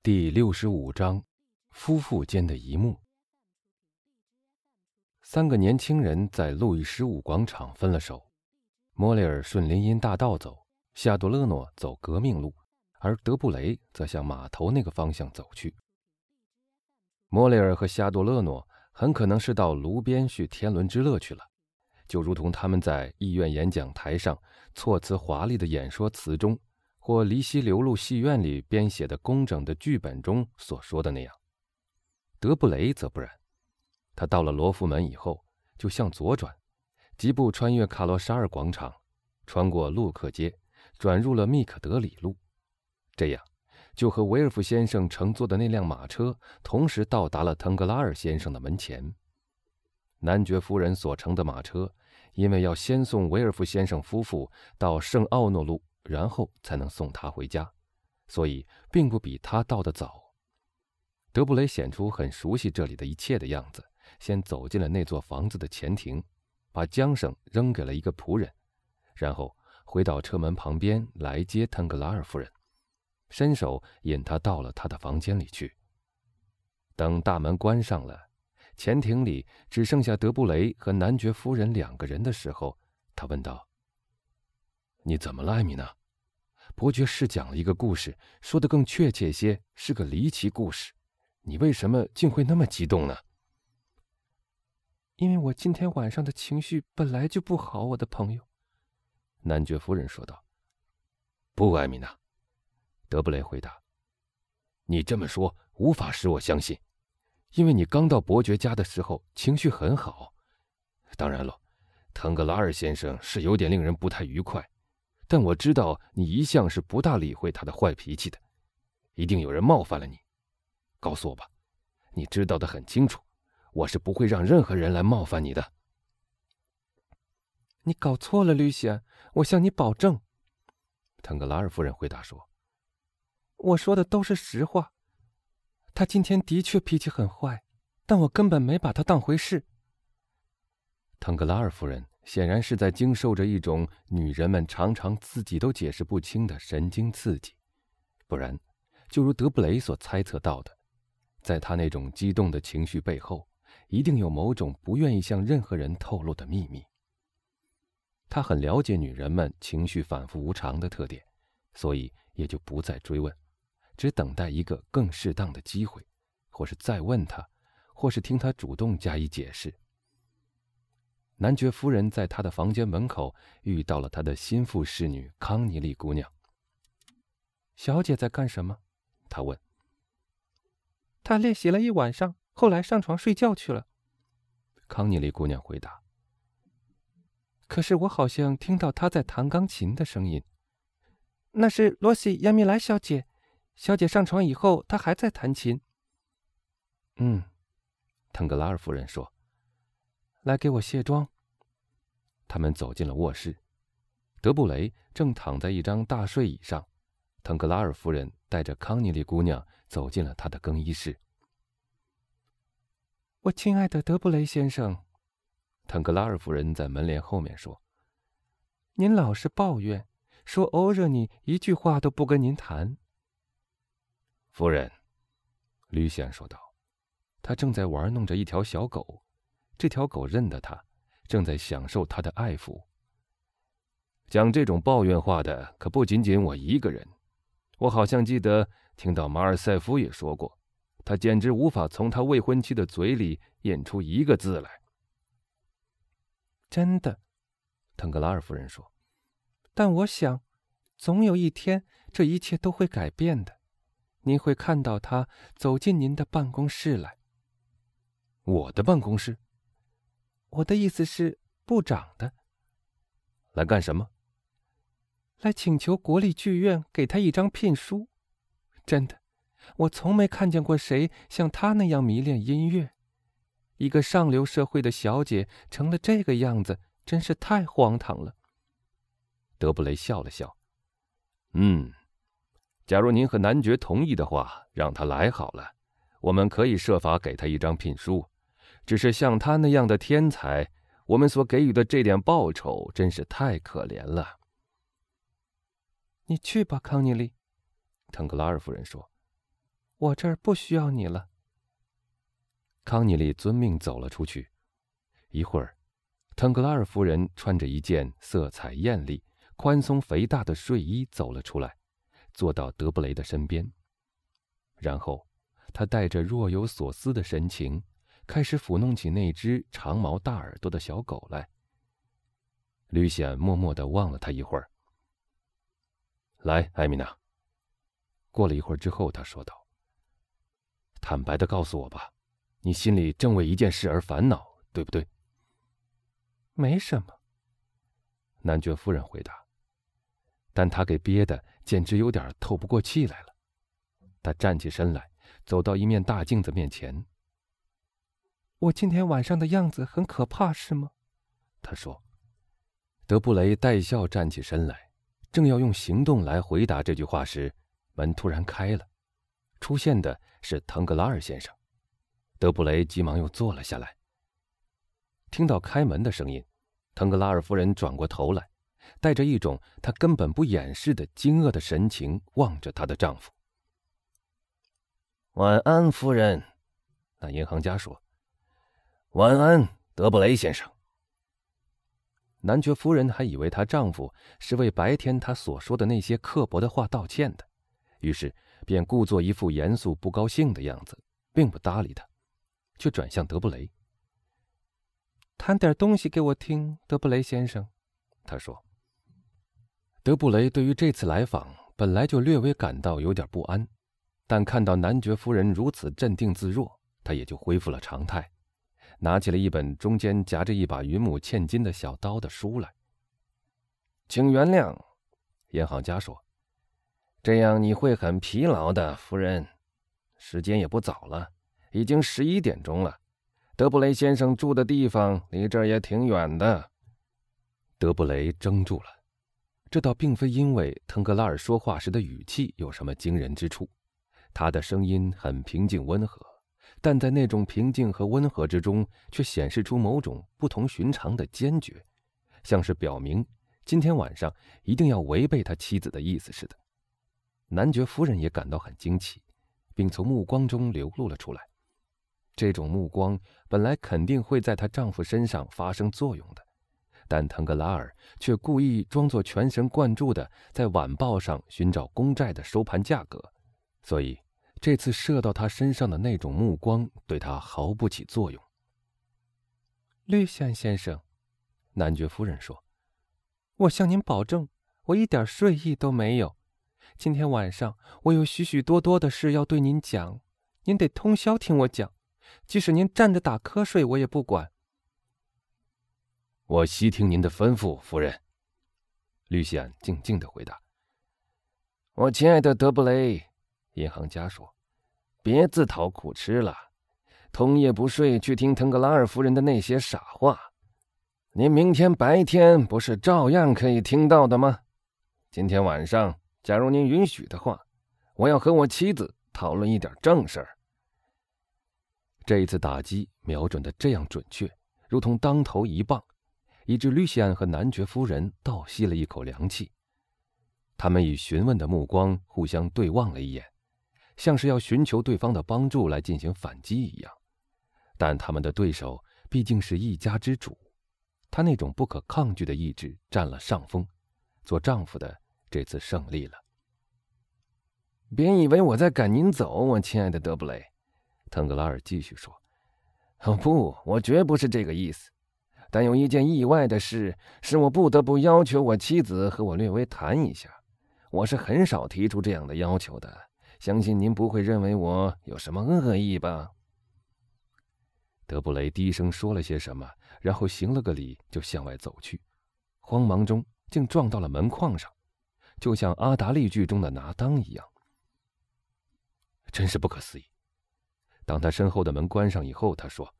第六十五章，夫妇间的一幕。三个年轻人在路易十五广场分了手，莫雷尔顺林荫大道走，夏多勒诺走革命路，而德布雷则向码头那个方向走去。莫雷尔和夏多勒诺很可能是到炉边续天伦之乐去了，就如同他们在议院演讲台上措辞华丽的演说词中。或离西流路戏院里编写的工整的剧本中所说的那样，德布雷则不然。他到了罗浮门以后，就向左转，疾步穿越卡罗沙尔广场，穿过路克街，转入了密可德里路。这样，就和维尔夫先生乘坐的那辆马车同时到达了腾格拉尔先生的门前。男爵夫人所乘的马车，因为要先送维尔夫先生夫妇到圣奥诺路。然后才能送他回家，所以并不比他到的早。德布雷显出很熟悉这里的一切的样子，先走进了那座房子的前庭，把缰绳扔给了一个仆人，然后回到车门旁边来接腾格拉尔夫人，伸手引她到了他的房间里去。等大门关上了，前庭里只剩下德布雷和男爵夫人两个人的时候，他问道：“你怎么了，艾米娜？”伯爵是讲了一个故事，说的更确切些，是个离奇故事。你为什么竟会那么激动呢？因为我今天晚上的情绪本来就不好，我的朋友。”男爵夫人说道。“不，艾米娜。”德布雷回答。“你这么说无法使我相信，因为你刚到伯爵家的时候情绪很好。当然了，腾格拉尔先生是有点令人不太愉快。”但我知道你一向是不大理会他的坏脾气的，一定有人冒犯了你。告诉我吧，你知道的很清楚，我是不会让任何人来冒犯你的。你搞错了，吕西，我向你保证。”腾格拉尔夫人回答说，“我说的都是实话。他今天的确脾气很坏，但我根本没把他当回事。”腾格拉尔夫人。显然是在经受着一种女人们常常自己都解释不清的神经刺激，不然，就如德布雷所猜测到的，在他那种激动的情绪背后，一定有某种不愿意向任何人透露的秘密。他很了解女人们情绪反复无常的特点，所以也就不再追问，只等待一个更适当的机会，或是再问他，或是听他主动加以解释。男爵夫人在他的房间门口遇到了他的心腹侍女康妮丽姑娘。小姐在干什么？他问。她练习了一晚上，后来上床睡觉去了。康妮丽姑娘回答。可是我好像听到她在弹钢琴的声音。那是罗西·亚米莱小姐。小姐上床以后，她还在弹琴。嗯，腾格拉尔夫人说。来给我卸妆。他们走进了卧室，德布雷正躺在一张大睡椅上，腾格拉尔夫人带着康妮莉姑娘走进了他的更衣室。我亲爱的德布雷先生，腾格拉尔夫人在门帘后面说：“您老是抱怨，说欧热尼一句话都不跟您谈。”夫人，吕西安说道，他正在玩弄着一条小狗。这条狗认得他，正在享受他的爱抚。讲这种抱怨话的可不仅仅我一个人，我好像记得听到马尔塞夫也说过，他简直无法从他未婚妻的嘴里咽出一个字来。真的，腾格拉尔夫人说。但我想，总有一天这一切都会改变的，您会看到他走进您的办公室来。我的办公室。我的意思是，部长的。来干什么？来请求国立剧院给他一张聘书。真的，我从没看见过谁像他那样迷恋音乐。一个上流社会的小姐成了这个样子，真是太荒唐了。德布雷笑了笑。嗯，假如您和男爵同意的话，让他来好了。我们可以设法给他一张聘书。只是像他那样的天才，我们所给予的这点报酬真是太可怜了。你去吧，康妮丽，腾格拉尔夫人说。我这儿不需要你了。”康尼利遵命走了出去。一会儿，腾格拉尔夫人穿着一件色彩艳丽、宽松肥大的睡衣走了出来，坐到德布雷的身边。然后，她带着若有所思的神情，开始抚弄起那只长毛大耳朵的小狗来。吕显默默地望了他一会儿。来，艾米娜。过了一会儿之后，他说道：“坦白的告诉我吧，你心里正为一件事而烦恼，对不对？”没什么，男爵夫人回答。但他给憋的简直有点透不过气来了。他站起身来，走到一面大镜子面前。我今天晚上的样子很可怕，是吗？他说。德布雷带笑站起身来，正要用行动来回答这句话时，门突然开了，出现的是腾格拉尔先生。德布雷急忙又坐了下来。听到开门的声音，腾格拉尔夫人转过头来，带着一种她根本不掩饰的惊愕的神情望着她的丈夫。晚安，夫人。那银行家说：“晚安，德布雷先生。”男爵夫人还以为她丈夫是为白天她所说的那些刻薄的话道歉的，于是便故作一副严肃不高兴的样子，并不搭理他，却转向德布雷。谈点东西给我听，德布雷先生，他说。德布雷对于这次来访本来就略微感到有点不安，但看到男爵夫人如此镇定自若，他也就恢复了常态，拿起了一本中间夹着一把云母嵌金的小刀的书来。请原谅，银行家说，这样你会很疲劳的，夫人。时间也不早了，已经十一点钟了。德布雷先生住的地方离这儿也挺远的。德布雷怔住了，这倒并非因为腾格拉尔说话时的语气有什么惊人之处，他的声音很平静温和，但在那种平静和温和之中，却显示出某种不同寻常的坚决，像是表明今天晚上一定要违背他妻子的意思似的。男爵夫人也感到很惊奇，并从目光中流露了出来。这种目光本来肯定会在她丈夫身上发生作用的，但腾格拉尔却故意装作全神贯注的在晚报上寻找公债的收盘价格，所以这次射到他身上的那种目光对他毫不起作用。绿线先生，男爵夫人说：“我向您保证，我一点睡意都没有。今天晚上我有许许多多的事要对您讲，您得通宵听我讲。”即使您站着打瞌睡，我也不管。我悉听您的吩咐，夫人。绿西安静静的回答。我亲爱的德布雷，银行家说：“别自讨苦吃了，通夜不睡去听腾格拉尔夫人的那些傻话。您明天白天不是照样可以听到的吗？今天晚上，假如您允许的话，我要和我妻子讨论一点正事儿。”这一次打击瞄准的这样准确，如同当头一棒，以致吕西安和男爵夫人倒吸了一口凉气。他们以询问的目光互相对望了一眼，像是要寻求对方的帮助来进行反击一样。但他们的对手毕竟是一家之主，他那种不可抗拒的意志占了上风，做丈夫的这次胜利了。别以为我在赶您走，我亲爱的德布雷。腾格拉尔继续说：“哦不，我绝不是这个意思。但有一件意外的事，使我不得不要求我妻子和我略微谈一下。我是很少提出这样的要求的，相信您不会认为我有什么恶意吧？”德布雷低声说了些什么，然后行了个礼，就向外走去。慌忙中竟撞到了门框上，就像阿达利剧中的拿当一样，真是不可思议。当他身后的门关上以后，他说：“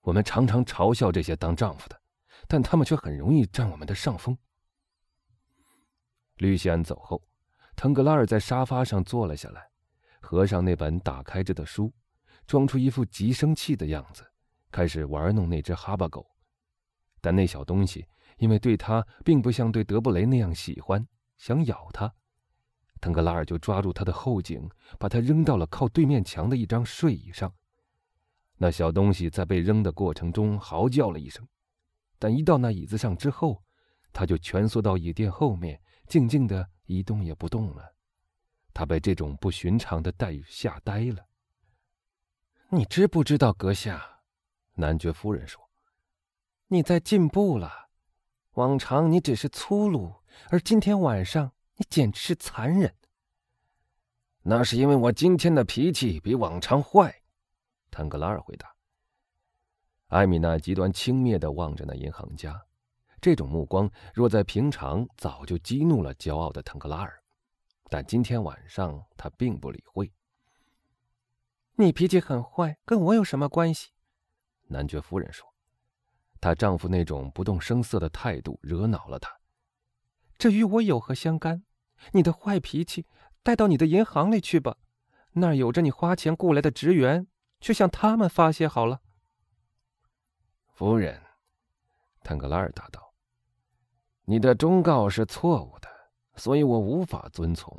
我们常常嘲笑这些当丈夫的，但他们却很容易占我们的上风。”吕西安走后，腾格拉尔在沙发上坐了下来，合上那本打开着的书，装出一副极生气的样子，开始玩弄那只哈巴狗。但那小东西因为对他并不像对德布雷那样喜欢，想咬他，腾格拉尔就抓住他的后颈，把他扔到了靠对面墙的一张睡椅上。那小东西在被扔的过程中嚎叫了一声，但一到那椅子上之后，他就蜷缩到椅垫后面，静静的一动也不动了。他被这种不寻常的待遇吓呆了。你知不知道，阁下？男爵夫人说：“你在进步了。往常你只是粗鲁，而今天晚上你简直是残忍。那是因为我今天的脾气比往常坏。”坦格拉尔回答。艾米娜极端轻蔑的望着那银行家，这种目光若在平常早就激怒了骄傲的腾格拉尔，但今天晚上他并不理会。你脾气很坏，跟我有什么关系？男爵夫人说：“她丈夫那种不动声色的态度惹恼了她。这与我有何相干？你的坏脾气带到你的银行里去吧，那儿有着你花钱雇来的职员，去向他们发泄好了。”夫人，坦格拉尔答道：“你的忠告是错误的，所以我无法遵从。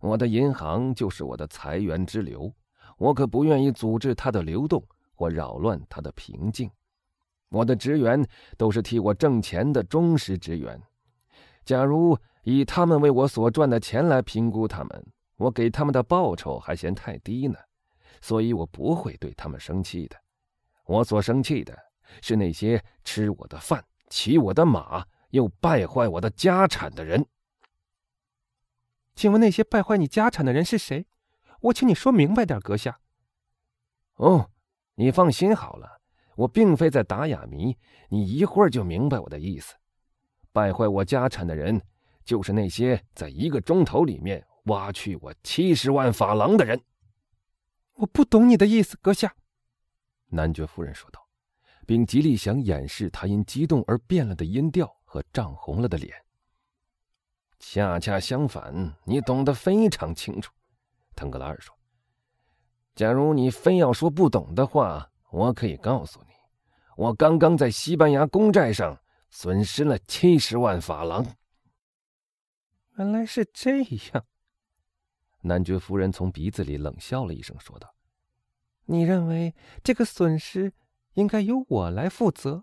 我的银行就是我的财源之流。”我可不愿意阻止它的流动或扰乱它的平静。我的职员都是替我挣钱的忠实职员。假如以他们为我所赚的钱来评估他们，我给他们的报酬还嫌太低呢。所以我不会对他们生气的。我所生气的是那些吃我的饭、骑我的马又败坏我的家产的人。请问那些败坏你家产的人是谁？我请你说明白点，阁下。哦，你放心好了，我并非在打哑谜，你一会儿就明白我的意思。败坏我家产的人，就是那些在一个钟头里面挖去我七十万法郎的人。我不懂你的意思，阁下。男爵夫人说道，并极力想掩饰他因激动而变了的音调和涨红了的脸。恰恰相反，你懂得非常清楚。腾格拉尔说：“假如你非要说不懂的话，我可以告诉你，我刚刚在西班牙公债上损失了七十万法郎。”原来是这样。男爵夫人从鼻子里冷笑了一声，说道：“你认为这个损失应该由我来负责？”